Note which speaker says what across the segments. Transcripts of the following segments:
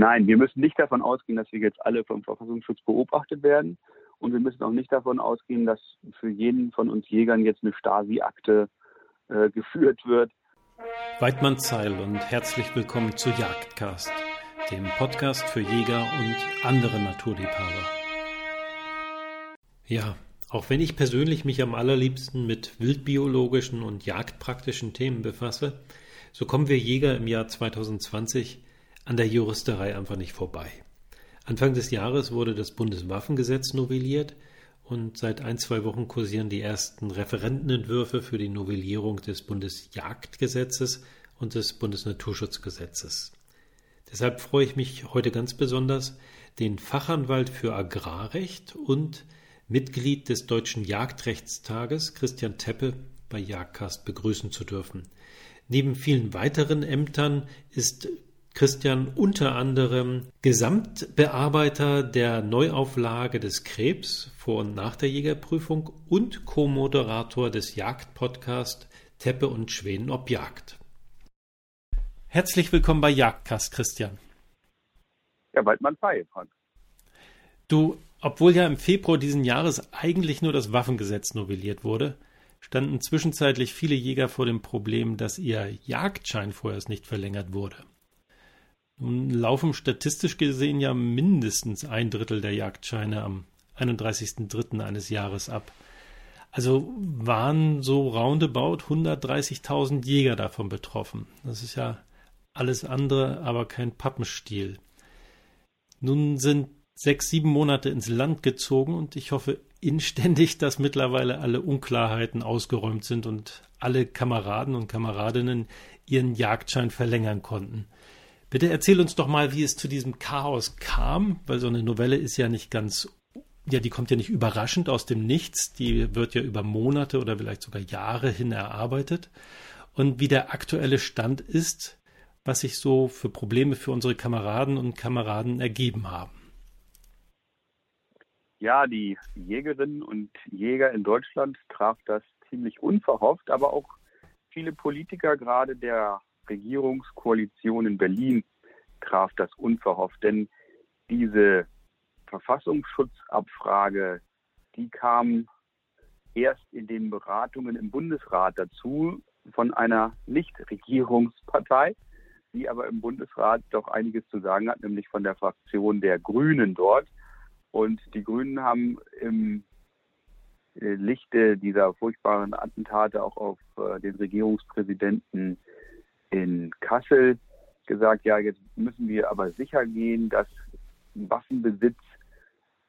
Speaker 1: Nein, wir müssen nicht davon ausgehen, dass wir jetzt alle vom Verfassungsschutz beobachtet werden. Und wir müssen auch nicht davon ausgehen, dass für jeden von uns Jägern jetzt eine Stasi-Akte äh, geführt wird.
Speaker 2: Weidmann Zeil und herzlich willkommen zu Jagdcast, dem Podcast für Jäger und andere Naturliebhaber. Ja, auch wenn ich persönlich mich am allerliebsten mit wildbiologischen und jagdpraktischen Themen befasse, so kommen wir Jäger im Jahr 2020 an der Juristerei einfach nicht vorbei. Anfang des Jahres wurde das Bundeswaffengesetz novelliert und seit ein, zwei Wochen kursieren die ersten Referentenentwürfe für die Novellierung des Bundesjagdgesetzes und des Bundesnaturschutzgesetzes. Deshalb freue ich mich heute ganz besonders, den Fachanwalt für Agrarrecht und Mitglied des Deutschen Jagdrechtstages Christian Teppe bei Jagdcast begrüßen zu dürfen. Neben vielen weiteren Ämtern ist Christian unter anderem Gesamtbearbeiter der Neuauflage des Krebs vor und nach der Jägerprüfung und Co-Moderator des Jagdpodcasts Teppe und Schweden ob Jagd. Herzlich willkommen bei Jagdcast, Christian.
Speaker 1: Ja, Waldmann Fei, Frank.
Speaker 2: Du, obwohl ja im Februar diesen Jahres eigentlich nur das Waffengesetz novelliert wurde, standen zwischenzeitlich viele Jäger vor dem Problem, dass ihr Jagdschein vorerst nicht verlängert wurde. Nun laufen statistisch gesehen ja mindestens ein Drittel der Jagdscheine am 31.03. eines Jahres ab. Also waren so roundabout 130.000 Jäger davon betroffen. Das ist ja alles andere, aber kein Pappenstiel. Nun sind sechs, sieben Monate ins Land gezogen und ich hoffe inständig, dass mittlerweile alle Unklarheiten ausgeräumt sind und alle Kameraden und Kameradinnen ihren Jagdschein verlängern konnten. Bitte erzähl uns doch mal, wie es zu diesem Chaos kam, weil so eine Novelle ist ja nicht ganz, ja, die kommt ja nicht überraschend aus dem Nichts, die wird ja über Monate oder vielleicht sogar Jahre hin erarbeitet. Und wie der aktuelle Stand ist, was sich so für Probleme für unsere Kameraden und Kameraden ergeben haben.
Speaker 1: Ja, die Jägerinnen und Jäger in Deutschland traf das ziemlich unverhofft, aber auch viele Politiker gerade der Regierungskoalition in Berlin traf das unverhofft, denn diese Verfassungsschutzabfrage, die kam erst in den Beratungen im Bundesrat dazu von einer Nichtregierungspartei, die aber im Bundesrat doch einiges zu sagen hat, nämlich von der Fraktion der Grünen dort. Und die Grünen haben im Lichte dieser furchtbaren Attentate auch auf äh, den Regierungspräsidenten in Kassel gesagt, ja, jetzt müssen wir aber sicher gehen, dass Waffenbesitz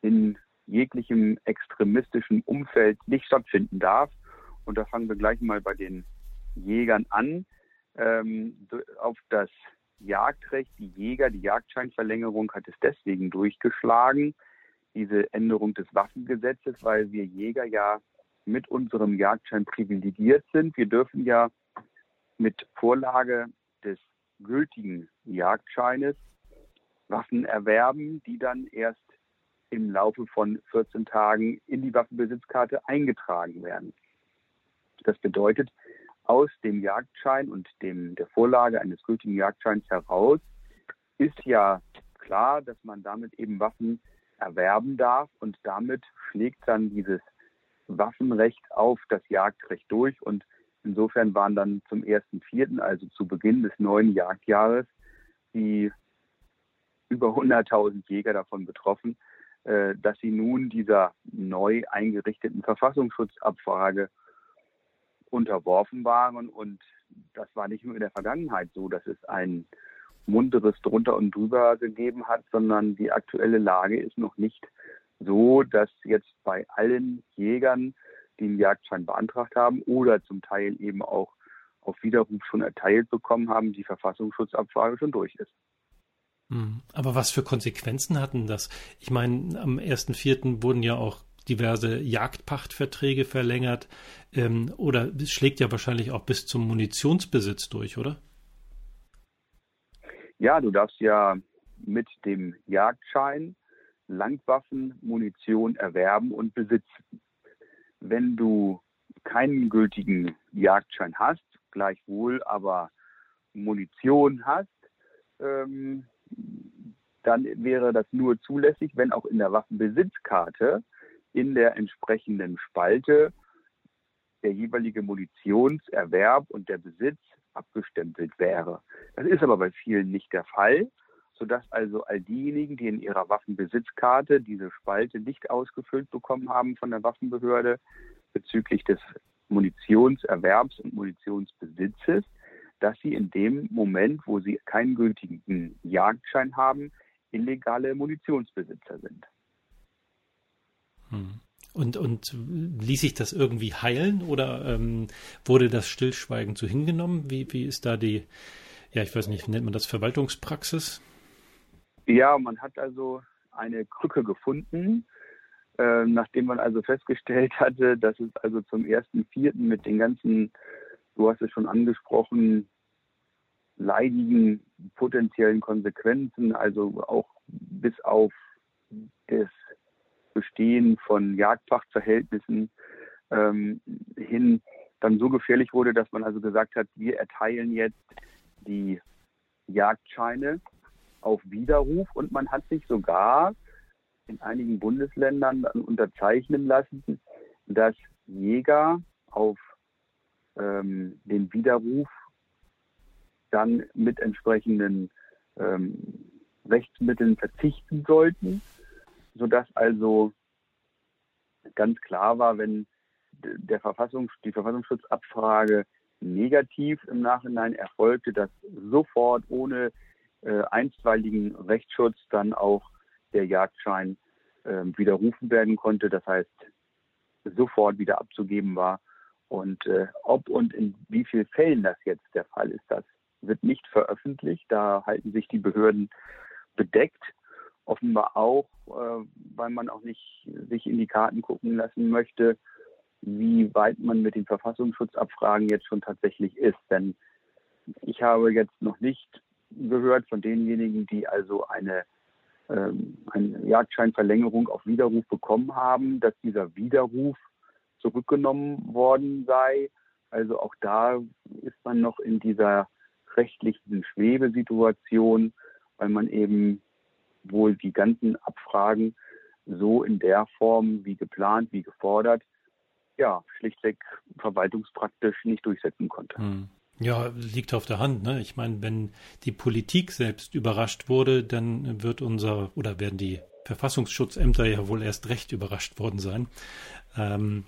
Speaker 1: in jeglichem extremistischen Umfeld nicht stattfinden darf. Und da fangen wir gleich mal bei den Jägern an. Ähm, auf das Jagdrecht, die Jäger, die Jagdscheinverlängerung hat es deswegen durchgeschlagen, diese Änderung des Waffengesetzes, weil wir Jäger ja mit unserem Jagdschein privilegiert sind. Wir dürfen ja mit Vorlage des gültigen Jagdscheines Waffen erwerben, die dann erst im Laufe von 14 Tagen in die Waffenbesitzkarte eingetragen werden. Das bedeutet, aus dem Jagdschein und dem, der Vorlage eines gültigen Jagdscheins heraus ist ja klar, dass man damit eben Waffen erwerben darf und damit schlägt dann dieses Waffenrecht auf das Jagdrecht durch und Insofern waren dann zum 1.4., also zu Beginn des neuen Jagdjahres, die über 100.000 Jäger davon betroffen, äh, dass sie nun dieser neu eingerichteten Verfassungsschutzabfrage unterworfen waren. Und das war nicht nur in der Vergangenheit so, dass es ein munteres drunter und drüber gegeben hat, sondern die aktuelle Lage ist noch nicht so, dass jetzt bei allen Jägern einen Jagdschein beantragt haben oder zum Teil eben auch auf Widerruf schon erteilt bekommen haben, die Verfassungsschutzabfrage schon durch ist.
Speaker 2: Hm. Aber was für Konsequenzen hatten das? Ich meine, am 1.4. wurden ja auch diverse Jagdpachtverträge verlängert ähm, oder es schlägt ja wahrscheinlich auch bis zum Munitionsbesitz durch, oder?
Speaker 1: Ja, du darfst ja mit dem Jagdschein Langwaffen, Munition erwerben und besitzen wenn du keinen gültigen Jagdschein hast, gleichwohl aber Munition hast, ähm, dann wäre das nur zulässig, wenn auch in der Waffenbesitzkarte in der entsprechenden Spalte der jeweilige Munitionserwerb und der Besitz abgestempelt wäre. Das ist aber bei vielen nicht der Fall, sodass also all diejenigen, die in ihrer Waffenbesitzkarte diese Spalte nicht ausgefüllt bekommen haben von der Waffenbehörde bezüglich des Munitionserwerbs und Munitionsbesitzes, dass sie in dem Moment, wo sie keinen gültigen Jagdschein haben, illegale Munitionsbesitzer sind.
Speaker 2: Hm. Und, und ließ sich das irgendwie heilen oder ähm, wurde das stillschweigend so hingenommen? Wie, wie ist da die, ja, ich weiß nicht, nennt man das Verwaltungspraxis?
Speaker 1: Ja, man hat also eine Krücke gefunden, äh, nachdem man also festgestellt hatte, dass es also zum ersten Vierten mit den ganzen, du hast es schon angesprochen, leidigen potenziellen Konsequenzen, also auch bis auf das Bestehen von Jagdpachtverhältnissen ähm, hin dann so gefährlich wurde, dass man also gesagt hat, wir erteilen jetzt die Jagdscheine auf Widerruf und man hat sich sogar in einigen Bundesländern unterzeichnen lassen, dass Jäger auf ähm, den Widerruf dann mit entsprechenden ähm, Rechtsmitteln verzichten sollten sodass also ganz klar war, wenn der Verfassungs die Verfassungsschutzabfrage negativ im Nachhinein erfolgte, dass sofort ohne äh, einstweiligen Rechtsschutz dann auch der Jagdschein äh, widerrufen werden konnte. Das heißt, sofort wieder abzugeben war. Und äh, ob und in wie vielen Fällen das jetzt der Fall ist, das wird nicht veröffentlicht. Da halten sich die Behörden bedeckt offenbar auch, äh, weil man auch nicht sich in die Karten gucken lassen möchte, wie weit man mit den Verfassungsschutzabfragen jetzt schon tatsächlich ist. Denn ich habe jetzt noch nicht gehört von denjenigen, die also eine, ähm, eine Jagdscheinverlängerung auf Widerruf bekommen haben, dass dieser Widerruf zurückgenommen worden sei. Also auch da ist man noch in dieser rechtlichen Schwebesituation, weil man eben wohl die ganzen Abfragen so in der Form wie geplant, wie gefordert, ja, schlichtweg verwaltungspraktisch nicht durchsetzen konnte. Hm.
Speaker 2: Ja, liegt auf der Hand. Ne? Ich meine, wenn die Politik selbst überrascht wurde, dann wird unser oder werden die Verfassungsschutzämter ja wohl erst recht überrascht worden sein. Ähm,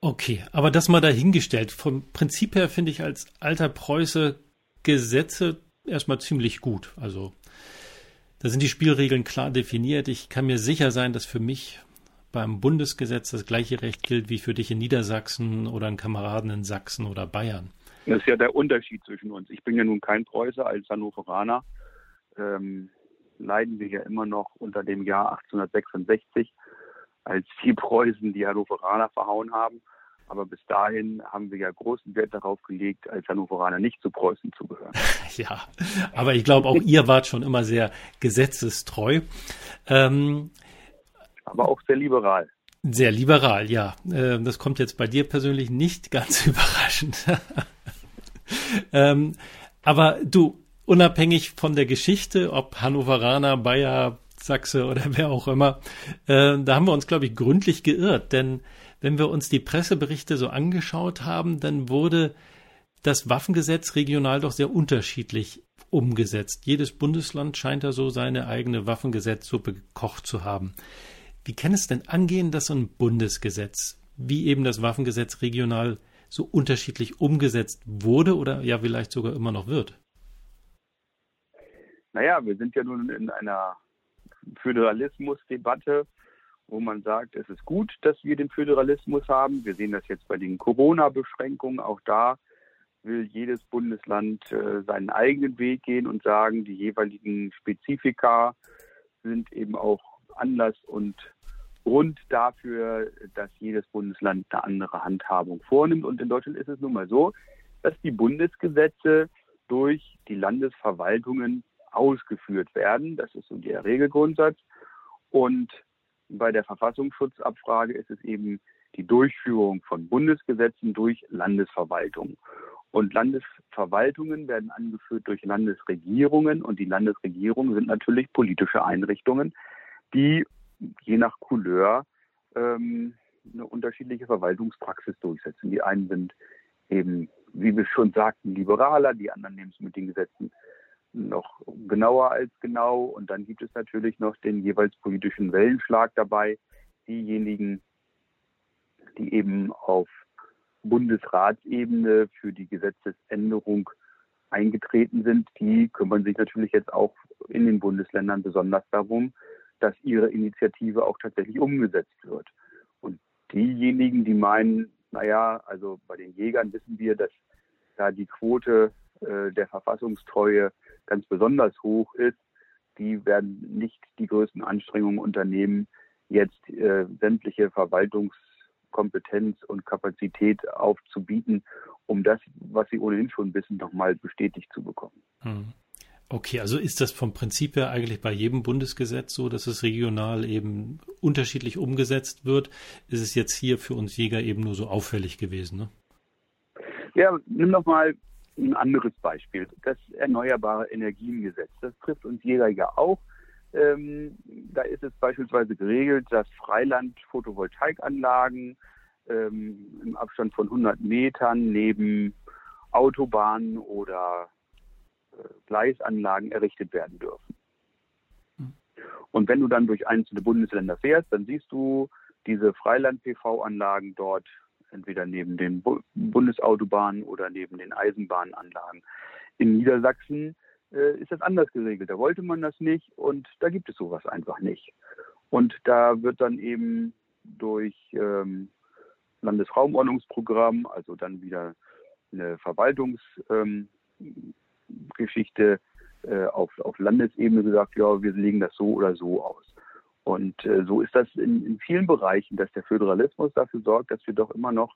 Speaker 2: okay, aber das mal dahingestellt. Vom Prinzip her finde ich als alter Preuße Gesetze erstmal ziemlich gut. Also da sind die Spielregeln klar definiert. Ich kann mir sicher sein, dass für mich beim Bundesgesetz das gleiche Recht gilt wie für dich in Niedersachsen oder einen Kameraden in Sachsen oder Bayern.
Speaker 1: Das ist ja der Unterschied zwischen uns. Ich bin ja nun kein Preußer als Hannoveraner. Ähm, leiden wir ja immer noch unter dem Jahr 1866, als die Preußen die Hannoveraner verhauen haben. Aber bis dahin haben wir ja großen Wert darauf gelegt, als Hannoveraner nicht zu Preußen zu gehören.
Speaker 2: Ja, aber ich glaube, auch ihr wart schon immer sehr gesetzestreu. Ähm,
Speaker 1: aber auch sehr liberal.
Speaker 2: Sehr liberal, ja. Ähm, das kommt jetzt bei dir persönlich nicht ganz überraschend. ähm, aber du, unabhängig von der Geschichte, ob Hannoveraner, Bayer, Sachse oder wer auch immer, äh, da haben wir uns, glaube ich, gründlich geirrt, denn wenn wir uns die Presseberichte so angeschaut haben, dann wurde das Waffengesetz regional doch sehr unterschiedlich umgesetzt. Jedes Bundesland scheint da so seine eigene Waffengesetzsuppe gekocht zu haben. Wie kann es denn angehen, dass so ein Bundesgesetz, wie eben das Waffengesetz regional so unterschiedlich umgesetzt wurde oder ja vielleicht sogar immer noch wird?
Speaker 1: Naja, wir sind ja nun in einer Föderalismusdebatte wo man sagt, es ist gut, dass wir den Föderalismus haben. Wir sehen das jetzt bei den Corona-Beschränkungen. Auch da will jedes Bundesland äh, seinen eigenen Weg gehen und sagen, die jeweiligen Spezifika sind eben auch Anlass und Grund dafür, dass jedes Bundesland eine andere Handhabung vornimmt. Und in Deutschland ist es nun mal so, dass die Bundesgesetze durch die Landesverwaltungen ausgeführt werden. Das ist so der Regelgrundsatz. Und bei der Verfassungsschutzabfrage ist es eben die Durchführung von Bundesgesetzen durch Landesverwaltung. Und Landesverwaltungen werden angeführt durch Landesregierungen und die Landesregierungen sind natürlich politische Einrichtungen, die je nach Couleur ähm, eine unterschiedliche Verwaltungspraxis durchsetzen. Die einen sind eben, wie wir schon sagten, liberaler, die anderen nehmen es mit den Gesetzen noch genauer als genau. Und dann gibt es natürlich noch den jeweils politischen Wellenschlag dabei. Diejenigen, die eben auf Bundesratsebene für die Gesetzesänderung eingetreten sind, die kümmern sich natürlich jetzt auch in den Bundesländern besonders darum, dass ihre Initiative auch tatsächlich umgesetzt wird. Und diejenigen, die meinen, naja, also bei den Jägern wissen wir, dass da die Quote äh, der Verfassungstreue ganz besonders hoch ist, die werden nicht die größten Anstrengungen unternehmen, jetzt äh, sämtliche Verwaltungskompetenz und Kapazität aufzubieten, um das, was sie ohnehin schon wissen, nochmal bestätigt zu bekommen. Hm.
Speaker 2: Okay, also ist das vom Prinzip her eigentlich bei jedem Bundesgesetz so, dass es regional eben unterschiedlich umgesetzt wird? Ist es jetzt hier für uns Jäger eben nur so auffällig gewesen? Ne?
Speaker 1: Ja, nimm doch mal ein anderes Beispiel, das Erneuerbare Energiengesetz. Das trifft uns Jäger ja auch. Ähm, da ist es beispielsweise geregelt, dass Freiland-Photovoltaikanlagen ähm, im Abstand von 100 Metern neben Autobahnen oder Gleisanlagen errichtet werden dürfen. Und wenn du dann durch einzelne Bundesländer fährst, dann siehst du diese Freiland-PV-Anlagen dort entweder neben den Bundesautobahnen oder neben den Eisenbahnanlagen. In Niedersachsen äh, ist das anders geregelt. Da wollte man das nicht und da gibt es sowas einfach nicht. Und da wird dann eben durch ähm, Landesraumordnungsprogramm, also dann wieder eine Verwaltungs, ähm, Geschichte äh, auf, auf Landesebene gesagt, ja, wir legen das so oder so aus. Und äh, so ist das in, in vielen Bereichen, dass der Föderalismus dafür sorgt, dass wir doch immer noch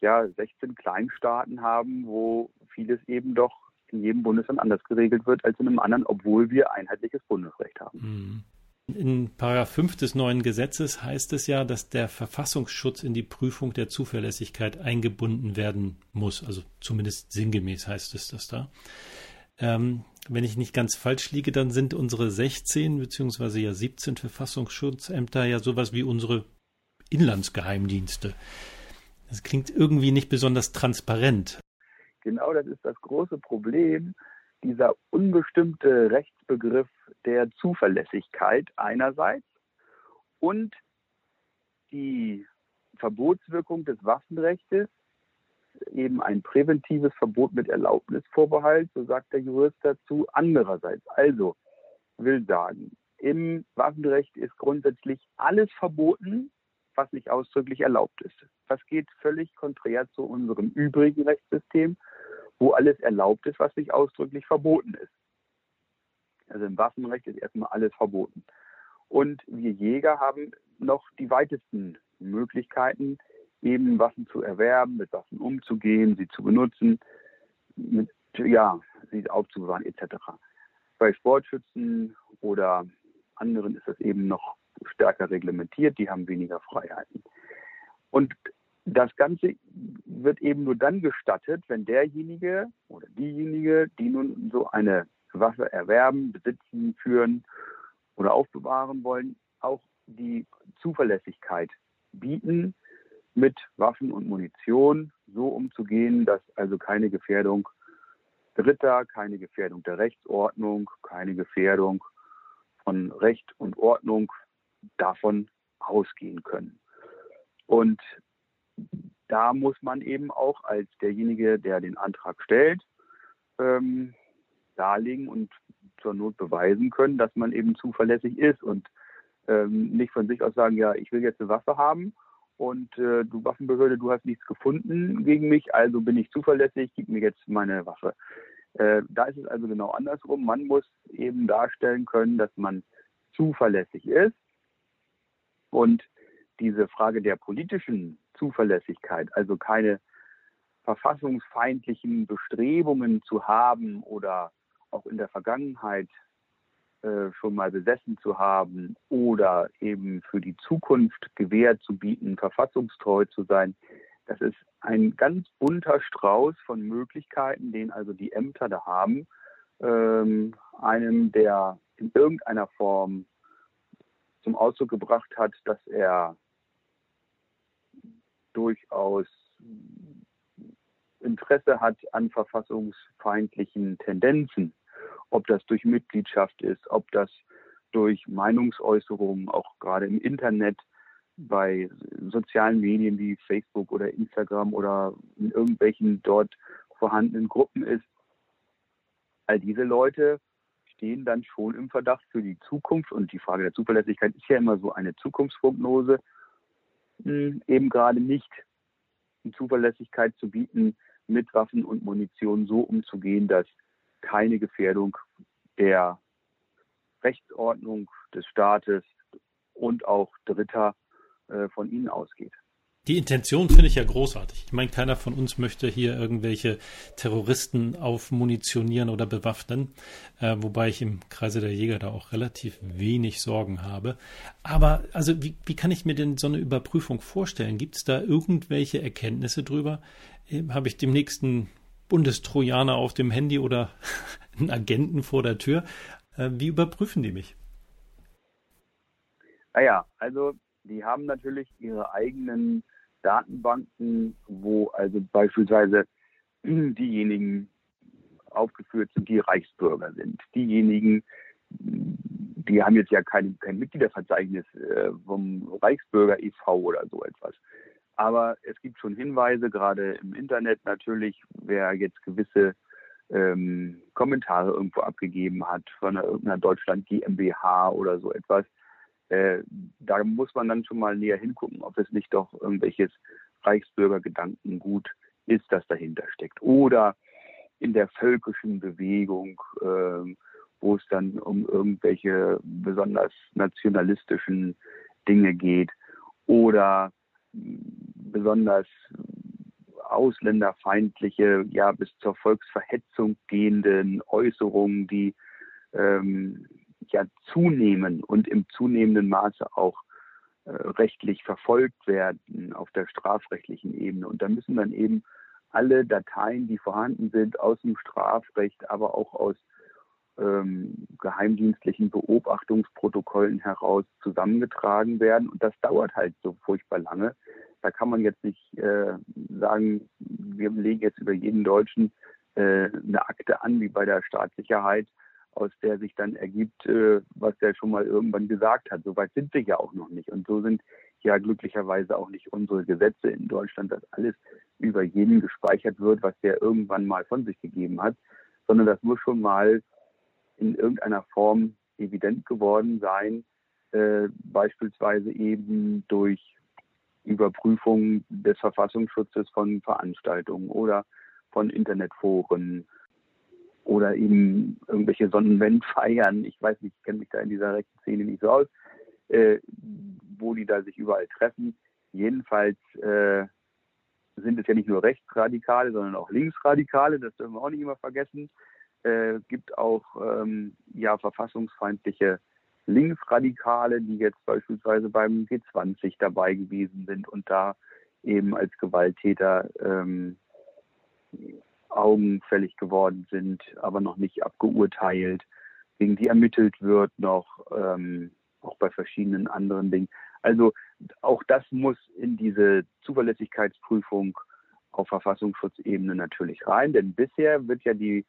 Speaker 1: ja, 16 Kleinstaaten haben, wo vieles eben doch in jedem Bundesland anders geregelt wird als in einem anderen, obwohl wir einheitliches Bundesrecht haben.
Speaker 2: Mhm. In Paragraph 5 des neuen Gesetzes heißt es ja, dass der Verfassungsschutz in die Prüfung der Zuverlässigkeit eingebunden werden muss. Also zumindest sinngemäß heißt es das da. Ähm, wenn ich nicht ganz falsch liege, dann sind unsere 16 beziehungsweise ja 17 Verfassungsschutzämter ja sowas wie unsere Inlandsgeheimdienste. Das klingt irgendwie nicht besonders transparent.
Speaker 1: Genau das ist das große Problem, dieser unbestimmte Rechtsbegriff der Zuverlässigkeit einerseits und die Verbotswirkung des Waffenrechts eben ein präventives Verbot mit Erlaubnisvorbehalt, so sagt der Jurist dazu, andererseits. Also will sagen, im Waffenrecht ist grundsätzlich alles verboten, was nicht ausdrücklich erlaubt ist. Das geht völlig konträr zu unserem übrigen Rechtssystem, wo alles erlaubt ist, was nicht ausdrücklich verboten ist. Also im Waffenrecht ist erstmal alles verboten. Und wir Jäger haben noch die weitesten Möglichkeiten, eben Waffen zu erwerben, mit Waffen umzugehen, sie zu benutzen, mit, ja, sie aufzubewahren etc. Bei Sportschützen oder anderen ist das eben noch stärker reglementiert, die haben weniger Freiheiten. Und das Ganze wird eben nur dann gestattet, wenn derjenige oder diejenige, die nun so eine Waffe erwerben, besitzen, führen oder aufbewahren wollen, auch die Zuverlässigkeit bieten, mit Waffen und Munition so umzugehen, dass also keine Gefährdung Dritter, keine Gefährdung der Rechtsordnung, keine Gefährdung von Recht und Ordnung davon ausgehen können. Und da muss man eben auch als derjenige, der den Antrag stellt, ähm, darlegen und zur Not beweisen können, dass man eben zuverlässig ist und ähm, nicht von sich aus sagen, ja, ich will jetzt eine Waffe haben und äh, du Waffenbehörde, du hast nichts gefunden gegen mich, also bin ich zuverlässig, gib mir jetzt meine Waffe. Äh, da ist es also genau andersrum. Man muss eben darstellen können, dass man zuverlässig ist und diese Frage der politischen Zuverlässigkeit, also keine verfassungsfeindlichen Bestrebungen zu haben oder auch in der Vergangenheit äh, schon mal besessen zu haben oder eben für die Zukunft gewährt zu bieten, verfassungstreu zu sein, Das ist ein ganz bunter Strauß von Möglichkeiten, den also die Ämter da haben, ähm, einem, der in irgendeiner Form zum Ausdruck gebracht hat, dass er durchaus Interesse hat an verfassungsfeindlichen Tendenzen, ob das durch Mitgliedschaft ist, ob das durch Meinungsäußerungen, auch gerade im Internet, bei sozialen Medien wie Facebook oder Instagram oder in irgendwelchen dort vorhandenen Gruppen ist. All diese Leute stehen dann schon im Verdacht für die Zukunft und die Frage der Zuverlässigkeit ist ja immer so eine Zukunftsprognose, hm, eben gerade nicht die Zuverlässigkeit zu bieten, mit Waffen und Munition so umzugehen, dass keine Gefährdung der Rechtsordnung des Staates und auch Dritter äh, von ihnen ausgeht.
Speaker 2: Die Intention finde ich ja großartig. Ich meine, keiner von uns möchte hier irgendwelche Terroristen aufmunitionieren oder bewaffnen, äh, wobei ich im Kreise der Jäger da auch relativ wenig Sorgen habe. Aber also wie, wie kann ich mir denn so eine Überprüfung vorstellen? Gibt es da irgendwelche Erkenntnisse drüber? Äh, Habe ich dem nächsten Bundestrojaner auf dem Handy oder einen Agenten vor der Tür? Äh, wie überprüfen die mich?
Speaker 1: Naja, also die haben natürlich ihre eigenen Datenbanken, wo also beispielsweise diejenigen aufgeführt sind, die Reichsbürger sind. Diejenigen, die haben jetzt ja kein, kein Mitgliederverzeichnis äh, vom Reichsbürger e.V. oder so etwas. Aber es gibt schon Hinweise, gerade im Internet natürlich, wer jetzt gewisse ähm, Kommentare irgendwo abgegeben hat von einer, irgendeiner Deutschland GmbH oder so etwas, äh, da muss man dann schon mal näher hingucken, ob es nicht doch irgendwelches Reichsbürgergedankengut ist, das dahinter steckt. Oder in der völkischen Bewegung, äh, wo es dann um irgendwelche besonders nationalistischen Dinge geht oder besonders ausländerfeindliche, ja bis zur Volksverhetzung gehenden Äußerungen, die ähm, ja zunehmen und im zunehmenden Maße auch äh, rechtlich verfolgt werden auf der strafrechtlichen Ebene. Und da müssen dann eben alle Dateien, die vorhanden sind, aus dem Strafrecht, aber auch aus ähm, geheimdienstlichen Beobachtungsprotokollen heraus zusammengetragen werden. Und das dauert halt so furchtbar lange. Da kann man jetzt nicht äh, sagen, wir legen jetzt über jeden Deutschen äh, eine Akte an, wie bei der Staatssicherheit, aus der sich dann ergibt, äh, was der schon mal irgendwann gesagt hat. Soweit sind wir ja auch noch nicht. Und so sind ja glücklicherweise auch nicht unsere Gesetze in Deutschland, dass alles über jeden gespeichert wird, was der irgendwann mal von sich gegeben hat, sondern das muss schon mal in irgendeiner Form evident geworden sein, äh, beispielsweise eben durch Überprüfung des Verfassungsschutzes von Veranstaltungen oder von Internetforen oder eben irgendwelche Sonnenwendfeiern. Ich weiß nicht, ich kenne mich da in dieser rechten Szene nicht so aus, äh, wo die da sich überall treffen. Jedenfalls äh, sind es ja nicht nur Rechtsradikale, sondern auch Linksradikale, das dürfen wir auch nicht immer vergessen. Äh, gibt auch ähm, ja verfassungsfeindliche Linksradikale, die jetzt beispielsweise beim G20 dabei gewesen sind und da eben als Gewalttäter ähm, augenfällig geworden sind, aber noch nicht abgeurteilt, gegen die ermittelt wird noch, ähm, auch bei verschiedenen anderen Dingen. Also auch das muss in diese Zuverlässigkeitsprüfung auf Verfassungsschutzebene natürlich rein, denn bisher wird ja die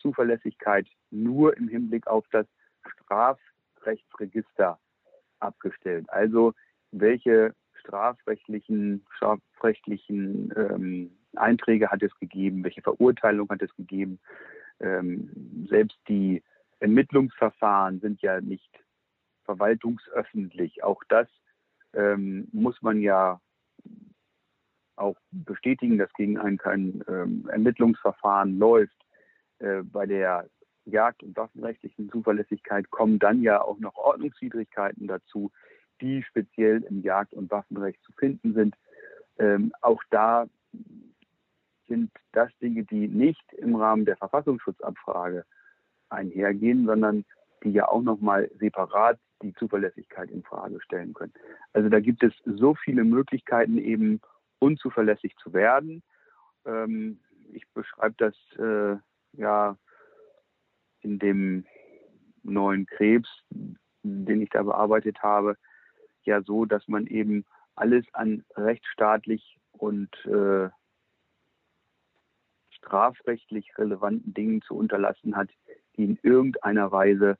Speaker 1: Zuverlässigkeit nur im Hinblick auf das Strafrechtsregister abgestellt. Also welche strafrechtlichen, strafrechtlichen ähm, Einträge hat es gegeben, welche Verurteilung hat es gegeben. Ähm, selbst die Ermittlungsverfahren sind ja nicht verwaltungsöffentlich. Auch das ähm, muss man ja auch bestätigen, dass gegen einen kein ähm, Ermittlungsverfahren läuft. Äh, bei der Jagd- und waffenrechtlichen Zuverlässigkeit kommen dann ja auch noch Ordnungswidrigkeiten dazu, die speziell im Jagd- und Waffenrecht zu finden sind. Ähm, auch da sind das Dinge, die nicht im Rahmen der Verfassungsschutzabfrage einhergehen, sondern die ja auch nochmal separat die Zuverlässigkeit in Frage stellen können. Also da gibt es so viele Möglichkeiten eben, unzuverlässig zu werden. Ähm, ich beschreibe das äh, ja in dem neuen Krebs, den ich da bearbeitet habe, ja so, dass man eben alles an rechtsstaatlich und äh, strafrechtlich relevanten Dingen zu unterlassen hat, die in irgendeiner Weise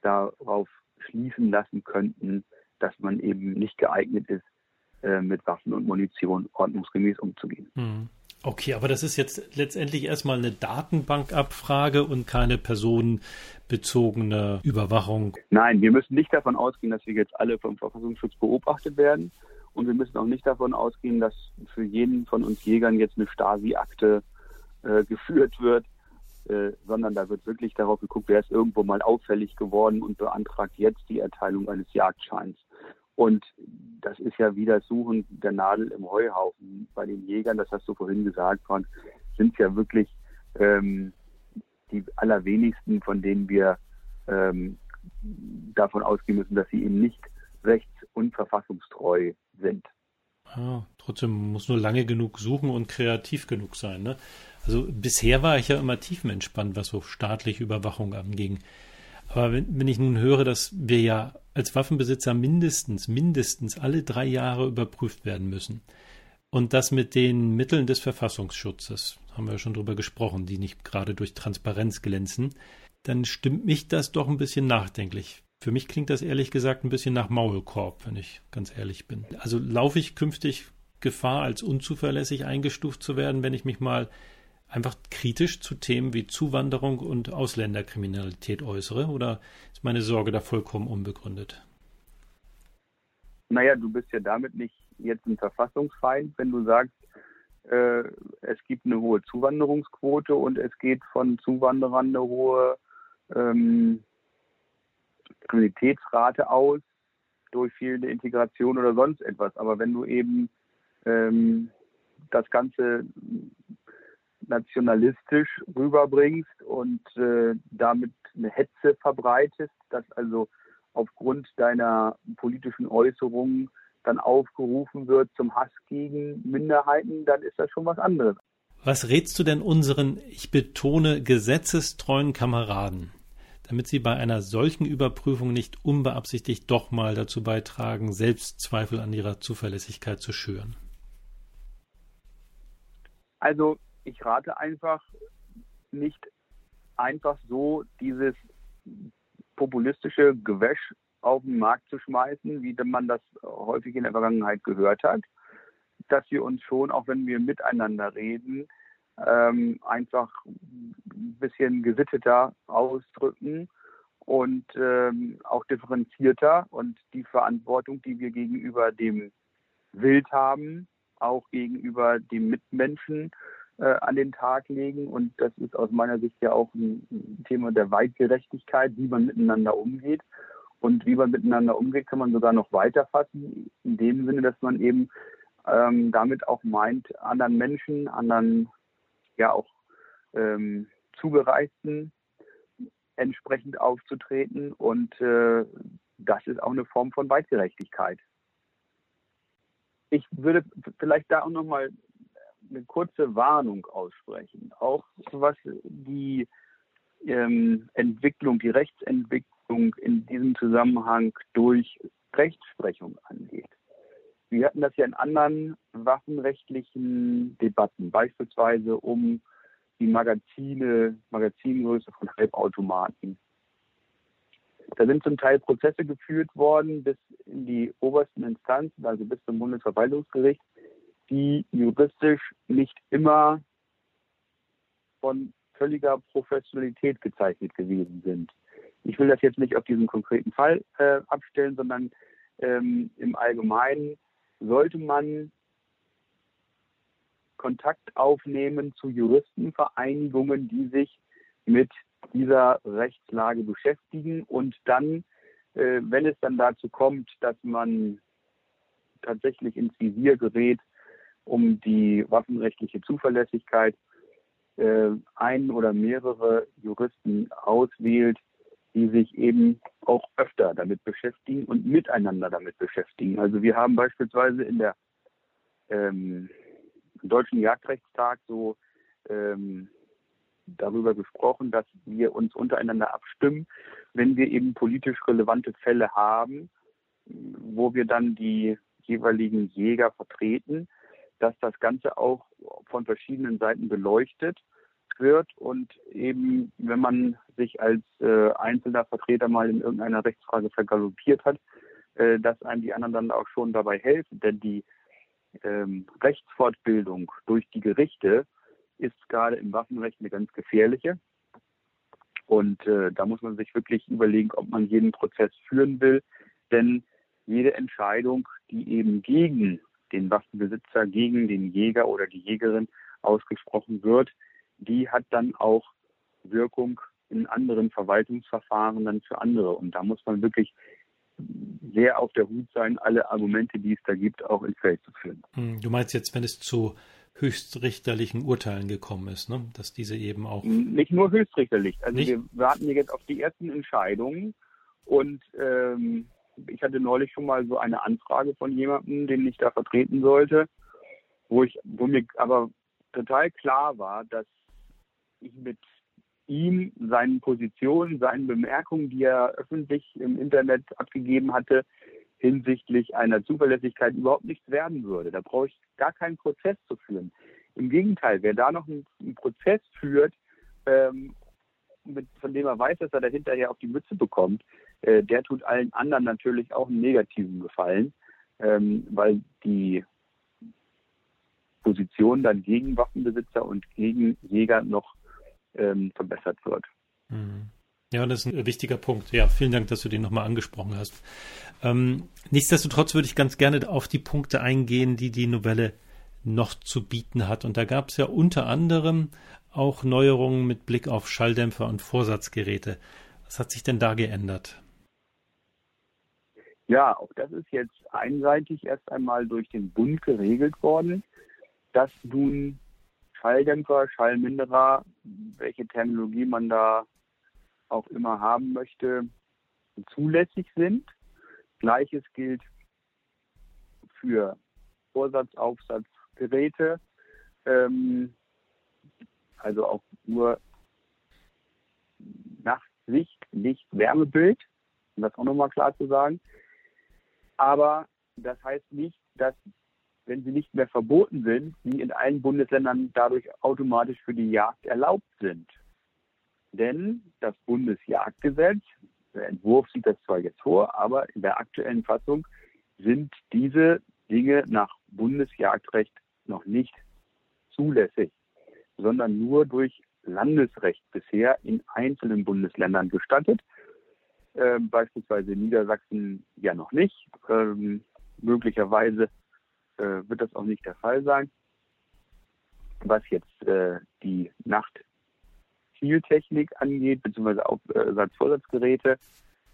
Speaker 1: darauf schließen lassen könnten, dass man eben nicht geeignet ist, äh, mit Waffen und Munition ordnungsgemäß umzugehen.
Speaker 2: Hm. Okay, aber das ist jetzt letztendlich erstmal eine Datenbankabfrage und keine personenbezogene Überwachung.
Speaker 1: Nein, wir müssen nicht davon ausgehen, dass wir jetzt alle vom Verfassungsschutz beobachtet werden. Und wir müssen auch nicht davon ausgehen, dass für jeden von uns Jägern jetzt eine Stasi-Akte äh, geführt wird, äh, sondern da wird wirklich darauf geguckt, wer ist irgendwo mal auffällig geworden und beantragt jetzt die Erteilung eines Jagdscheins. Und das ist ja wieder Suchen der Nadel im Heuhaufen. Bei den Jägern, das hast du vorhin gesagt, Frank, sind ja wirklich ähm, die allerwenigsten, von denen wir ähm, davon ausgehen müssen, dass sie eben nicht rechts- und verfassungstreu sind.
Speaker 2: Ja, trotzdem muss nur lange genug suchen und kreativ genug sein. Ne? Also bisher war ich ja immer tiefenentspannt, was so staatliche Überwachung anging. Aber wenn, wenn ich nun höre, dass wir ja als Waffenbesitzer mindestens, mindestens alle drei Jahre überprüft werden müssen. Und das mit den Mitteln des Verfassungsschutzes, haben wir schon drüber gesprochen, die nicht gerade durch Transparenz glänzen, dann stimmt mich das doch ein bisschen nachdenklich. Für mich klingt das ehrlich gesagt ein bisschen nach Maulkorb, wenn ich ganz ehrlich bin. Also laufe ich künftig Gefahr, als unzuverlässig eingestuft zu werden, wenn ich mich mal einfach kritisch zu Themen wie Zuwanderung und Ausländerkriminalität äußere? Oder ist meine Sorge da vollkommen unbegründet?
Speaker 1: Naja, du bist ja damit nicht jetzt ein Verfassungsfeind, wenn du sagst, äh, es gibt eine hohe Zuwanderungsquote und es geht von Zuwanderern eine hohe ähm, Kriminalitätsrate aus durch fehlende Integration oder sonst etwas. Aber wenn du eben ähm, das Ganze nationalistisch rüberbringst und äh, damit eine Hetze verbreitest, dass also aufgrund deiner politischen Äußerungen dann aufgerufen wird zum Hass gegen Minderheiten, dann ist das schon was anderes.
Speaker 2: Was rätst du denn unseren, ich betone, gesetzestreuen Kameraden, damit sie bei einer solchen Überprüfung nicht unbeabsichtigt doch mal dazu beitragen, Selbstzweifel an ihrer Zuverlässigkeit zu schüren?
Speaker 1: Also ich rate einfach nicht einfach so dieses populistische Gewäsch auf den Markt zu schmeißen, wie man das häufig in der Vergangenheit gehört hat, dass wir uns schon, auch wenn wir miteinander reden, ähm, einfach ein bisschen gesitteter ausdrücken und ähm, auch differenzierter und die Verantwortung, die wir gegenüber dem Wild haben, auch gegenüber dem Mitmenschen an den Tag legen. Und das ist aus meiner Sicht ja auch ein Thema der Weitgerechtigkeit, wie man miteinander umgeht. Und wie man miteinander umgeht, kann man sogar noch weiter fassen, in dem Sinne, dass man eben ähm, damit auch meint, anderen Menschen, anderen ja auch ähm, Zugereisten entsprechend aufzutreten. Und äh, das ist auch eine Form von Weitgerechtigkeit. Ich würde vielleicht da auch nochmal eine kurze Warnung aussprechen, auch was die ähm, Entwicklung, die Rechtsentwicklung in diesem Zusammenhang durch Rechtsprechung angeht. Wir hatten das ja in anderen waffenrechtlichen Debatten, beispielsweise um die Magazine, Magazingröße von Halbautomaten. Da sind zum Teil Prozesse geführt worden bis in die obersten Instanzen, also bis zum Bundesverwaltungsgericht, die juristisch nicht immer von völliger Professionalität gezeichnet gewesen sind. Ich will das jetzt nicht auf diesen konkreten Fall äh, abstellen, sondern ähm, im Allgemeinen sollte man Kontakt aufnehmen zu Juristenvereinigungen, die sich mit dieser Rechtslage beschäftigen und dann, äh, wenn es dann dazu kommt, dass man tatsächlich ins Visier gerät, um die waffenrechtliche Zuverlässigkeit äh, ein oder mehrere Juristen auswählt, die sich eben auch öfter damit beschäftigen und miteinander damit beschäftigen. Also wir haben beispielsweise in der ähm, Deutschen Jagdrechtstag so ähm, darüber gesprochen, dass wir uns untereinander abstimmen, wenn wir eben politisch relevante Fälle haben, wo wir dann die jeweiligen Jäger vertreten, dass das Ganze auch von verschiedenen Seiten beleuchtet wird und eben, wenn man sich als äh, einzelner Vertreter mal in irgendeiner Rechtsfrage vergaloppiert hat, äh, dass einem die anderen dann auch schon dabei helfen. Denn die ähm, Rechtsfortbildung durch die Gerichte ist gerade im Waffenrecht eine ganz gefährliche. Und äh, da muss man sich wirklich überlegen, ob man jeden Prozess führen will. Denn jede Entscheidung, die eben gegen den Waffenbesitzer, gegen den Jäger oder die Jägerin ausgesprochen wird, die hat dann auch Wirkung in anderen Verwaltungsverfahren dann für andere. Und da muss man wirklich sehr auf der Hut sein, alle Argumente, die es da gibt, auch ins Feld zu führen.
Speaker 2: Hm, du meinst jetzt, wenn es zu höchstrichterlichen Urteilen gekommen ist, ne? dass diese eben auch.
Speaker 1: Nicht nur höchstrichterlich. Also nicht? wir warten jetzt auf die ersten Entscheidungen und ähm, ich hatte neulich schon mal so eine Anfrage von jemandem, den ich da vertreten sollte, wo ich, wo mir aber total klar war, dass ich mit ihm, seinen Positionen, seinen Bemerkungen, die er öffentlich im Internet abgegeben hatte, hinsichtlich einer Zuverlässigkeit überhaupt nichts werden würde. Da brauche ich gar keinen Prozess zu führen. Im Gegenteil, wer da noch einen, Prozess führt, ähm, mit, von dem er weiß, dass er da hinterher auf die Mütze bekommt, äh, der tut allen anderen natürlich auch einen negativen Gefallen, ähm, weil die Position dann gegen Waffenbesitzer und gegen Jäger noch ähm, verbessert wird.
Speaker 2: Mhm. Ja, das ist ein wichtiger Punkt. Ja, vielen Dank, dass du den nochmal angesprochen hast. Ähm, nichtsdestotrotz würde ich ganz gerne auf die Punkte eingehen, die die Novelle noch zu bieten hat. Und da gab es ja unter anderem auch Neuerungen mit Blick auf Schalldämpfer und Vorsatzgeräte. Was hat sich denn da geändert?
Speaker 1: Ja, auch das ist jetzt einseitig erst einmal durch den Bund geregelt worden, dass nun Schalldämpfer, Schallminderer, welche Terminologie man da auch immer haben möchte, zulässig sind. Gleiches gilt für Vorsatzaufsatzgeräte, ähm, also auch nur Nachtsicht, nicht Wärmebild, um das auch nochmal klar zu sagen. Aber das heißt nicht, dass wenn sie nicht mehr verboten sind, sie in allen Bundesländern dadurch automatisch für die Jagd erlaubt sind. Denn das Bundesjagdgesetz, der Entwurf sieht das zwar jetzt vor, aber in der aktuellen Fassung sind diese Dinge nach Bundesjagdrecht noch nicht zulässig, sondern nur durch Landesrecht bisher in einzelnen Bundesländern gestattet. Äh, beispielsweise in Niedersachsen ja noch nicht. Ähm, möglicherweise äh, wird das auch nicht der Fall sein. Was jetzt äh, die Nachtzieltechnik angeht, beziehungsweise Aufsatzvorsatzgeräte,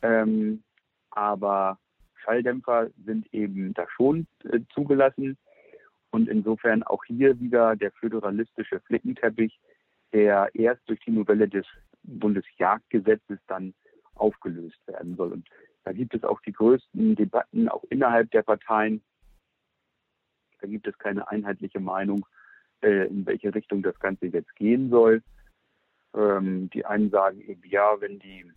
Speaker 1: ähm, aber Schalldämpfer sind eben da schon äh, zugelassen und insofern auch hier wieder der föderalistische Flickenteppich, der erst durch die Novelle des Bundesjagdgesetzes dann aufgelöst werden soll. Und da gibt es auch die größten Debatten auch innerhalb der Parteien, da gibt es keine einheitliche Meinung, äh, in welche Richtung das Ganze jetzt gehen soll. Ähm, die einen sagen eben, ja, wenn die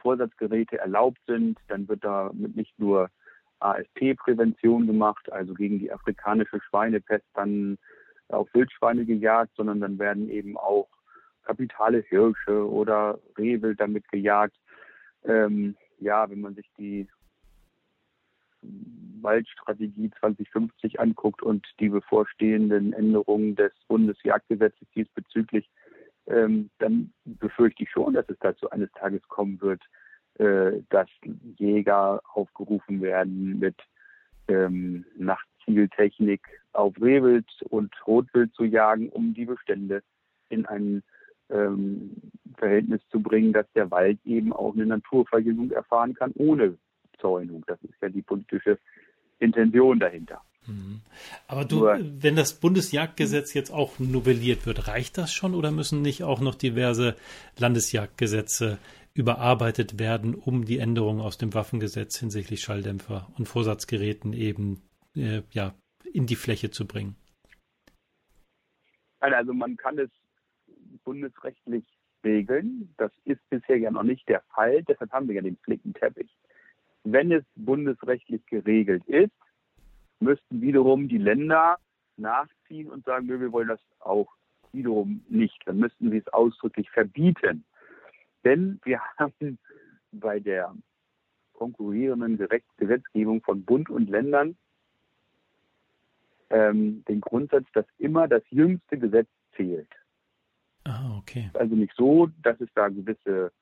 Speaker 1: Vorsatzgeräte erlaubt sind, dann wird damit nicht nur ASP-Prävention gemacht, also gegen die afrikanische Schweinepest dann auf Wildschweine gejagt, sondern dann werden eben auch kapitale Hirsche oder Rehwild damit gejagt. Ähm, ja, wenn man sich die Waldstrategie 2050 anguckt und die bevorstehenden Änderungen des Bundesjagdgesetzes diesbezüglich, ähm, dann befürchte ich schon, dass es dazu eines Tages kommen wird, äh, dass Jäger aufgerufen werden mit ähm, Nachtzieltechnik auf Rehwild und Rotwild zu jagen, um die Bestände in ein ähm, Verhältnis zu bringen, dass der Wald eben auch eine Naturverjüngung erfahren kann, ohne Zäunung. Das ist ja die politische Intention dahinter.
Speaker 2: Mhm. Aber du, Nur, wenn das Bundesjagdgesetz jetzt auch novelliert wird, reicht das schon oder müssen nicht auch noch diverse Landesjagdgesetze überarbeitet werden, um die Änderungen aus dem Waffengesetz hinsichtlich Schalldämpfer und Vorsatzgeräten eben äh, ja, in die Fläche zu bringen?
Speaker 1: Also man kann es bundesrechtlich regeln. Das ist bisher ja noch nicht der Fall. Deshalb haben wir ja den Flickenteppich. Wenn es bundesrechtlich geregelt ist, müssten wiederum die Länder nachziehen und sagen, wir wollen das auch wiederum nicht. Dann müssten sie es ausdrücklich verbieten. Denn wir haben bei der konkurrierenden Gesetzgebung von Bund und Ländern ähm, den Grundsatz, dass immer das jüngste Gesetz zählt.
Speaker 2: Ah, okay.
Speaker 1: Also nicht so, dass es da gewisse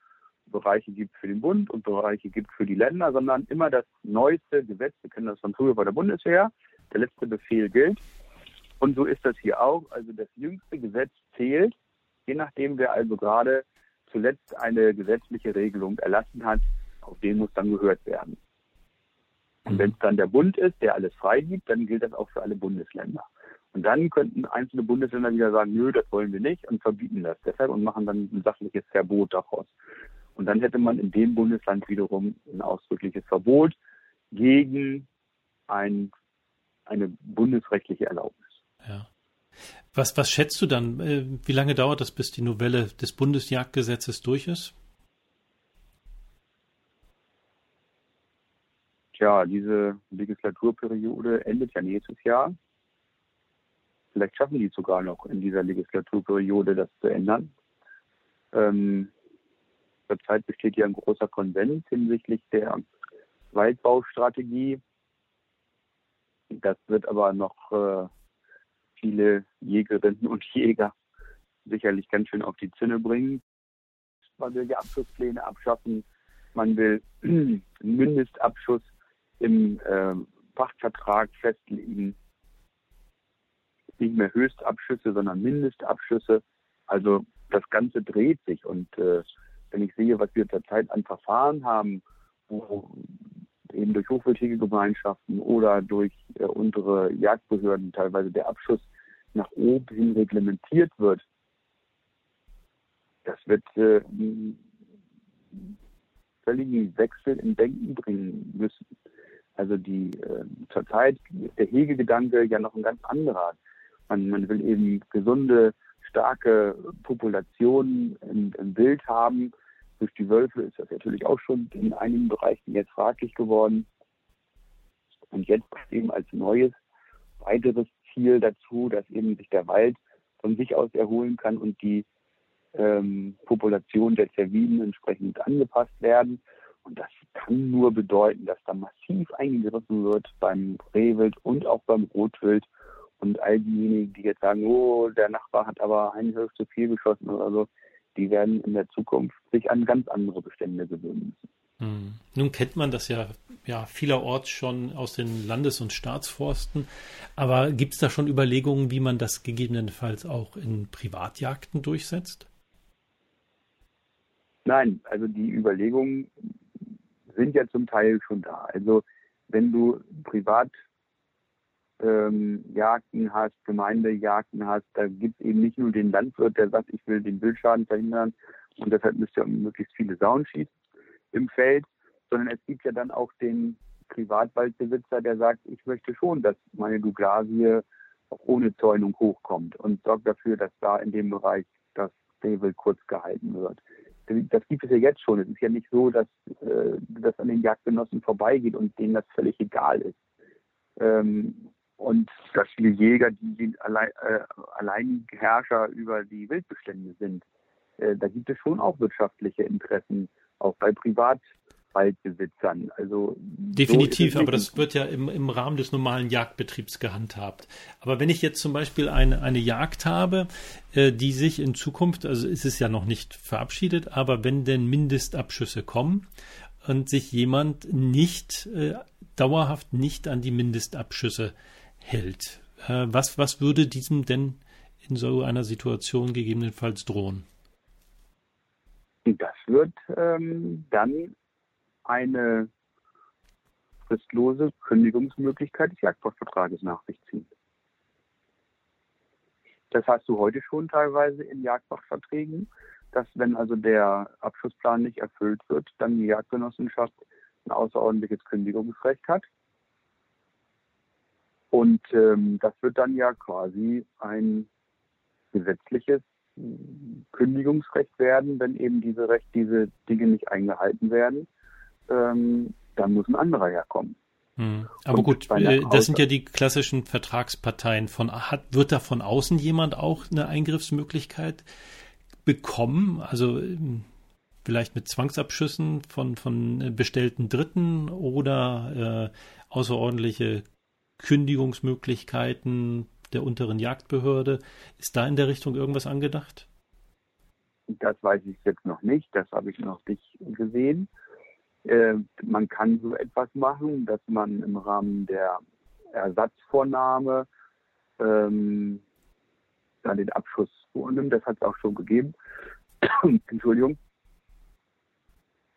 Speaker 1: Bereiche gibt für den Bund und Bereiche gibt für die Länder, sondern immer das neueste Gesetz. Wir kennen das von früher bei der Bundeswehr. Der letzte Befehl gilt. Und so ist das hier auch. Also das jüngste Gesetz zählt, je nachdem, wer also gerade zuletzt eine gesetzliche Regelung erlassen hat, auf den muss dann gehört werden. Und wenn es dann der Bund ist, der alles freigibt, dann gilt das auch für alle Bundesländer. Und dann könnten einzelne Bundesländer wieder sagen, nö, das wollen wir nicht und verbieten das deshalb und machen dann ein sachliches Verbot daraus. Und dann hätte man in dem Bundesland wiederum ein ausdrückliches Verbot gegen ein, eine bundesrechtliche Erlaubnis.
Speaker 2: Ja. Was, was schätzt du dann? Äh, wie lange dauert das, bis die Novelle des Bundesjagdgesetzes durch ist?
Speaker 1: Tja, diese Legislaturperiode endet ja nächstes Jahr. Vielleicht schaffen die es sogar noch in dieser Legislaturperiode, das zu ändern. Ähm, zurzeit besteht ja ein großer Konvent hinsichtlich der Waldbaustrategie. Das wird aber noch äh, viele Jägerinnen und Jäger sicherlich ganz schön auf die Zinne bringen. Man will die Abschusspläne abschaffen. Man will einen Mindestabschuss im äh, Pachtvertrag festlegen nicht mehr Höchstabschüsse, sondern Mindestabschüsse. Also das Ganze dreht sich. Und äh, wenn ich sehe, was wir zurzeit an Verfahren haben, wo eben durch Hochwildhege-Gemeinschaften oder durch äh, unsere Jagdbehörden teilweise der Abschuss nach oben hin reglementiert wird, das wird äh, einen völligen Wechsel im Denken bringen müssen. Also die äh, zurzeit ist der Hegegedanke ja noch ein ganz anderer. Man, man will eben gesunde, starke Populationen im, im Bild haben. Durch die Wölfe ist das natürlich auch schon in einigen Bereichen jetzt fraglich geworden. Und jetzt eben als neues, weiteres Ziel dazu, dass eben sich der Wald von sich aus erholen kann und die ähm, Population der Zerviden entsprechend angepasst werden. Und das kann nur bedeuten, dass da massiv eingegriffen wird beim Rehwild und auch beim Rotwild und all diejenigen, die jetzt sagen, oh, der Nachbar hat aber ein Hirsch zu viel geschossen oder so, die werden in der Zukunft sich an ganz andere Bestände gewöhnen müssen.
Speaker 2: Hm. Nun kennt man das ja, ja vielerorts schon aus den Landes- und Staatsforsten. Aber gibt es da schon Überlegungen, wie man das gegebenenfalls auch in Privatjagden durchsetzt?
Speaker 1: Nein, also die Überlegungen sind ja zum Teil schon da. Also wenn du privat ähm, Jagden hast, Gemeindejagden hast, da gibt es eben nicht nur den Landwirt, der sagt, ich will den Wildschaden verhindern und deshalb müsst ihr möglichst viele Sauen schießen im Feld, sondern es gibt ja dann auch den Privatwaldbesitzer, der sagt, ich möchte schon, dass meine Douglasie auch ohne Zäunung hochkommt und sorgt dafür, dass da in dem Bereich das Rehwild kurz gehalten wird. Das gibt es ja jetzt schon. Es ist ja nicht so, dass äh, das an den Jagdgenossen vorbeigeht und denen das völlig egal ist. Ähm, und dass viele Jäger die allein, äh, alleinigen Herrscher über die Wildbestände sind. Äh, da gibt es schon auch wirtschaftliche Interessen, auch bei Privatwaldbesitzern. Also
Speaker 2: Definitiv, so aber das wird ja im, im Rahmen des normalen Jagdbetriebs gehandhabt. Aber wenn ich jetzt zum Beispiel eine, eine Jagd habe, äh, die sich in Zukunft, also ist es ja noch nicht verabschiedet, aber wenn denn Mindestabschüsse kommen und sich jemand nicht äh, dauerhaft nicht an die Mindestabschüsse hält. Äh, was, was würde diesem denn in so einer Situation gegebenenfalls drohen?
Speaker 1: Das wird ähm, dann eine fristlose Kündigungsmöglichkeit des Jagdpostvertrages nach sich ziehen. Das hast du heute schon teilweise in Jagdpachtverträgen, dass wenn also der Abschlussplan nicht erfüllt wird, dann die Jagdgenossenschaft ein außerordentliches Kündigungsrecht hat Und ähm, das wird dann ja quasi ein gesetzliches Kündigungsrecht werden, wenn eben diese Recht, diese Dinge nicht eingehalten werden. Ähm, dann muss ein anderer herkommen.
Speaker 2: Hm. Aber Und gut, äh, das sind ja die klassischen Vertragsparteien. Von, hat, wird da von außen jemand auch eine Eingriffsmöglichkeit bekommen? Also ähm, vielleicht mit Zwangsabschüssen von, von bestellten Dritten oder äh, außerordentliche Kündigungsmöglichkeiten der unteren Jagdbehörde. Ist da in der Richtung irgendwas angedacht?
Speaker 1: Das weiß ich jetzt noch nicht. Das habe ich noch nicht gesehen. Äh, man kann so etwas machen, dass man im Rahmen der Ersatzvornahme ähm, dann den Abschuss vornimmt. Das hat es auch schon gegeben. Entschuldigung.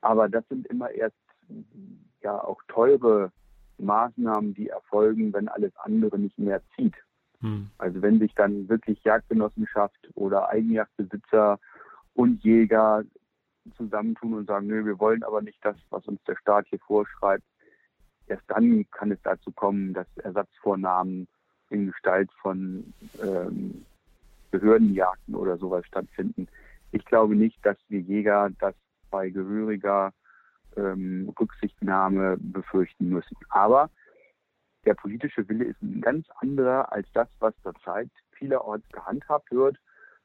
Speaker 1: Aber das sind immer erst ja auch teure Maßnahmen, die erfolgen, wenn alles andere nicht mehr zieht. Hm. Also wenn sich dann wirklich Jagdgenossenschaft oder Eigenjagdbesitzer und Jäger zusammentun und sagen, nö, wir wollen aber nicht das, was uns der Staat hier vorschreibt, erst dann kann es dazu kommen, dass Ersatzvornahmen in Gestalt von ähm, Behördenjagden oder sowas stattfinden. Ich glaube nicht, dass wir Jäger das bei gehöriger ähm, Rücksichtnahme befürchten müssen. Aber der politische Wille ist ein ganz anderer als das, was zurzeit vielerorts gehandhabt wird.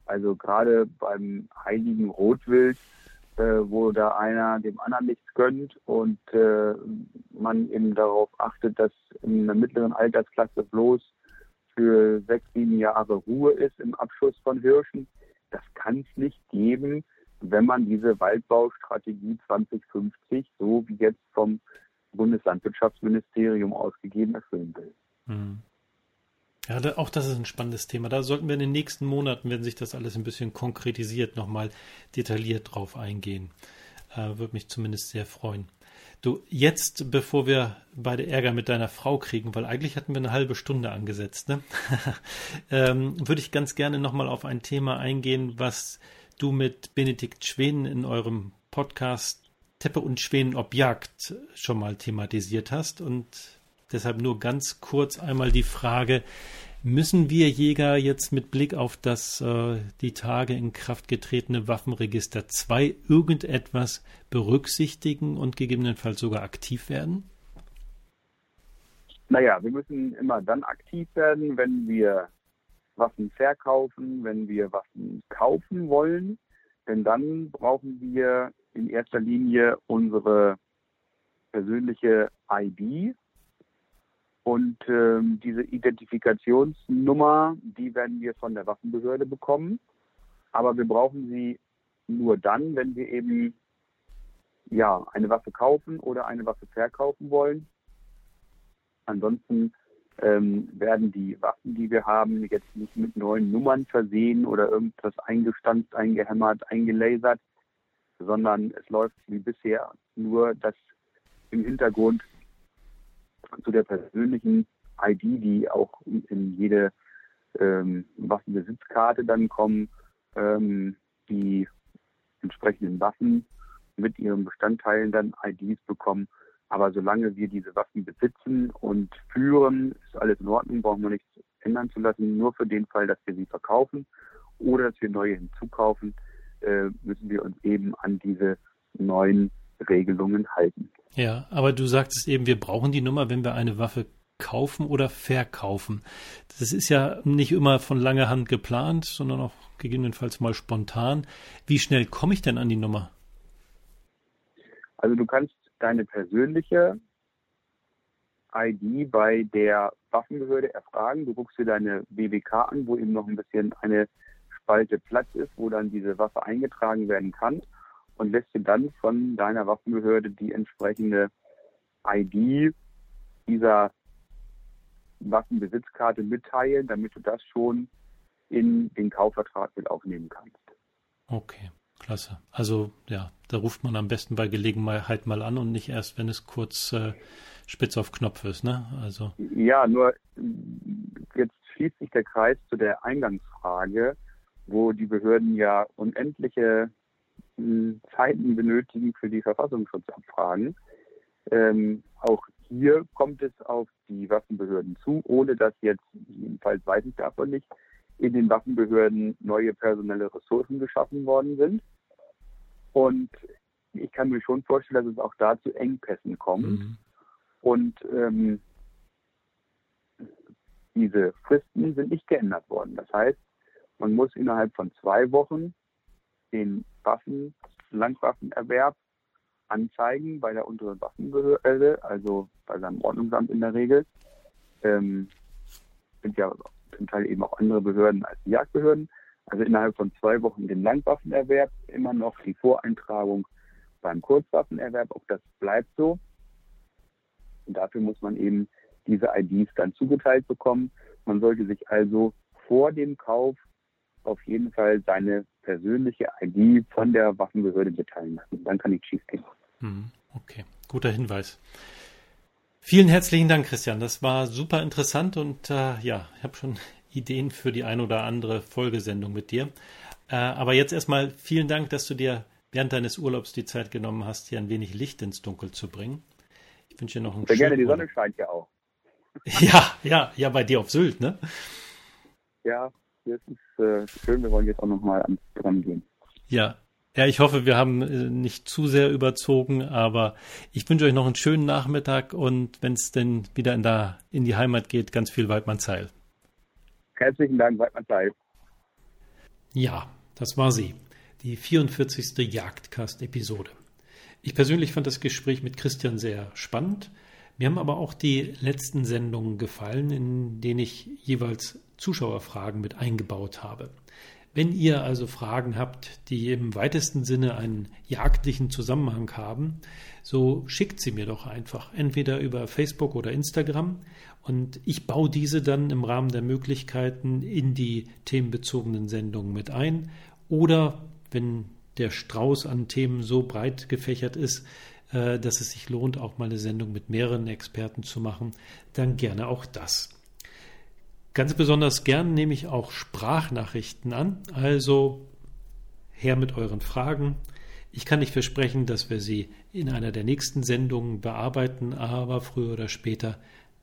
Speaker 1: Also gerade beim heiligen Rotwild, äh, wo da einer dem anderen nichts gönnt und äh, man eben darauf achtet, dass in der mittleren Altersklasse bloß für sechs, sieben Jahre Ruhe ist im Abschuss von Hirschen. Das kann es nicht geben, wenn man diese Waldbaustrategie 2050, so wie jetzt vom Bundeslandwirtschaftsministerium ausgegeben, erfüllen will. Hm.
Speaker 2: Ja, da, auch das ist ein spannendes Thema. Da sollten wir in den nächsten Monaten, wenn sich das alles ein bisschen konkretisiert, nochmal detailliert drauf eingehen. Äh, Würde mich zumindest sehr freuen. Du, jetzt, bevor wir beide Ärger mit deiner Frau kriegen, weil eigentlich hatten wir eine halbe Stunde angesetzt, ne? ähm, würde ich ganz gerne nochmal auf ein Thema eingehen, was du mit Benedikt Schwen in eurem Podcast Teppe und Schweden Objekt schon mal thematisiert hast und deshalb nur ganz kurz einmal die Frage, müssen wir Jäger jetzt mit Blick auf das äh, die Tage in Kraft getretene Waffenregister 2 irgendetwas berücksichtigen und gegebenenfalls sogar aktiv werden?
Speaker 1: Naja, wir müssen immer dann aktiv werden, wenn wir Waffen verkaufen, wenn wir Waffen kaufen wollen. Denn dann brauchen wir in erster Linie unsere persönliche ID und ähm, diese Identifikationsnummer, die werden wir von der Waffenbehörde bekommen. Aber wir brauchen sie nur dann, wenn wir eben ja eine Waffe kaufen oder eine Waffe verkaufen wollen. Ansonsten ähm, werden die Waffen, die wir haben, jetzt nicht mit neuen Nummern versehen oder irgendwas eingestanzt, eingehämmert, eingelasert, sondern es läuft wie bisher nur, dass im Hintergrund zu der persönlichen ID, die auch in jede ähm, Waffenbesitzkarte dann kommen, ähm, die entsprechenden Waffen mit ihren Bestandteilen dann IDs bekommen. Aber solange wir diese Waffen besitzen und führen, ist alles in Ordnung, brauchen wir nichts ändern zu lassen. Nur für den Fall, dass wir sie verkaufen oder dass wir neue hinzukaufen, äh, müssen wir uns eben an diese neuen Regelungen halten.
Speaker 2: Ja, aber du sagtest eben, wir brauchen die Nummer, wenn wir eine Waffe kaufen oder verkaufen. Das ist ja nicht immer von langer Hand geplant, sondern auch gegebenenfalls mal spontan. Wie schnell komme ich denn an die Nummer?
Speaker 1: Also du kannst deine persönliche ID bei der Waffenbehörde erfragen. Du guckst dir deine BBK an, wo eben noch ein bisschen eine Spalte Platz ist, wo dann diese Waffe eingetragen werden kann und lässt dir dann von deiner Waffenbehörde die entsprechende ID dieser Waffenbesitzkarte mitteilen, damit du das schon in den Kaufvertrag mit aufnehmen kannst.
Speaker 2: Okay, klasse. Also ja, da ruft man am besten bei Gelegenheit mal an und nicht erst, wenn es kurz äh, spitz auf Knopf ist, ne? Also
Speaker 1: ja, nur jetzt schließt sich der Kreis zu der Eingangsfrage wo die Behörden ja unendliche hm, Zeiten benötigen für die Verfassungsschutzabfragen. Ähm, auch hier kommt es auf die Waffenbehörden zu, ohne dass jetzt, jedenfalls weiß ich davon nicht, in den Waffenbehörden neue personelle Ressourcen geschaffen worden sind. Und ich kann mir schon vorstellen, dass es auch da zu Engpässen kommt. Mhm. Und ähm, diese Fristen sind nicht geändert worden. Das heißt, man muss innerhalb von zwei Wochen den Waffen, Landwaffenerwerb anzeigen bei der unteren Waffenbehörde, also bei seinem Ordnungsamt in der Regel. Ähm, sind ja zum Teil eben auch andere Behörden als die Jagdbehörden. Also innerhalb von zwei Wochen den Landwaffenerwerb, immer noch die Voreintragung beim Kurzwaffenerwerb, auch das bleibt so. Und dafür muss man eben diese IDs dann zugeteilt bekommen. Man sollte sich also vor dem Kauf auf jeden Fall seine persönliche ID von der Waffenbehörde mitteilen lassen. Dann kann nichts schiefgehen.
Speaker 2: Hm, okay, guter Hinweis. Vielen herzlichen Dank, Christian. Das war super interessant und äh, ja, ich habe schon Ideen für die ein oder andere Folgesendung mit dir. Äh, aber jetzt erstmal vielen Dank, dass du dir während deines Urlaubs die Zeit genommen hast, hier ein wenig Licht ins Dunkel zu bringen. Ich wünsche dir noch einen
Speaker 1: Sehr gerne, die Sonne scheint ja auch.
Speaker 2: Ja, ja, ja, bei dir auf Sylt, ne?
Speaker 1: Ja, das ist äh, schön. Wir wollen jetzt auch nochmal ans Dran gehen.
Speaker 2: Ja, ja, ich hoffe, wir haben äh, nicht zu sehr überzogen, aber ich wünsche euch noch einen schönen Nachmittag und wenn es denn wieder in, der, in die Heimat geht, ganz viel Weidmannsheil.
Speaker 1: Herzlichen Dank, Weidmannsheil.
Speaker 2: Ja, das war sie, die 44. Jagdcast-Episode. Ich persönlich fand das Gespräch mit Christian sehr spannend. Mir haben aber auch die letzten Sendungen gefallen, in denen ich jeweils Zuschauerfragen mit eingebaut habe. Wenn ihr also Fragen habt, die im weitesten Sinne einen jagdlichen Zusammenhang haben, so schickt sie mir doch einfach, entweder über Facebook oder Instagram und ich baue diese dann im Rahmen der Möglichkeiten in die themenbezogenen Sendungen mit ein oder wenn der Strauß an Themen so breit gefächert ist, äh, dass es sich lohnt, auch mal eine Sendung mit mehreren Experten zu machen, dann gerne auch das. Ganz besonders gern nehme ich auch Sprachnachrichten an, also her mit euren Fragen. Ich kann nicht versprechen, dass wir sie in einer der nächsten Sendungen bearbeiten, aber früher oder später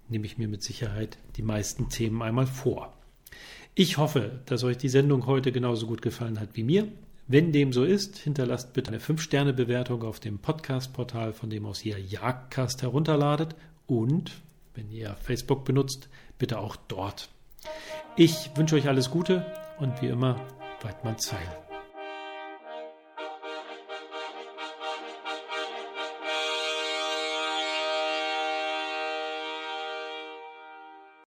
Speaker 2: nehme ich mir mit Sicherheit die meisten Themen einmal vor. Ich hoffe, dass euch die Sendung heute genauso gut gefallen hat wie mir. Wenn dem so ist, hinterlasst bitte eine 5-Sterne-Bewertung auf dem Podcast-Portal, von dem aus ihr Jagdcast herunterladet und, wenn ihr Facebook benutzt, bitte auch dort. Ich wünsche euch alles Gute und wie immer, Weidmann Zeil.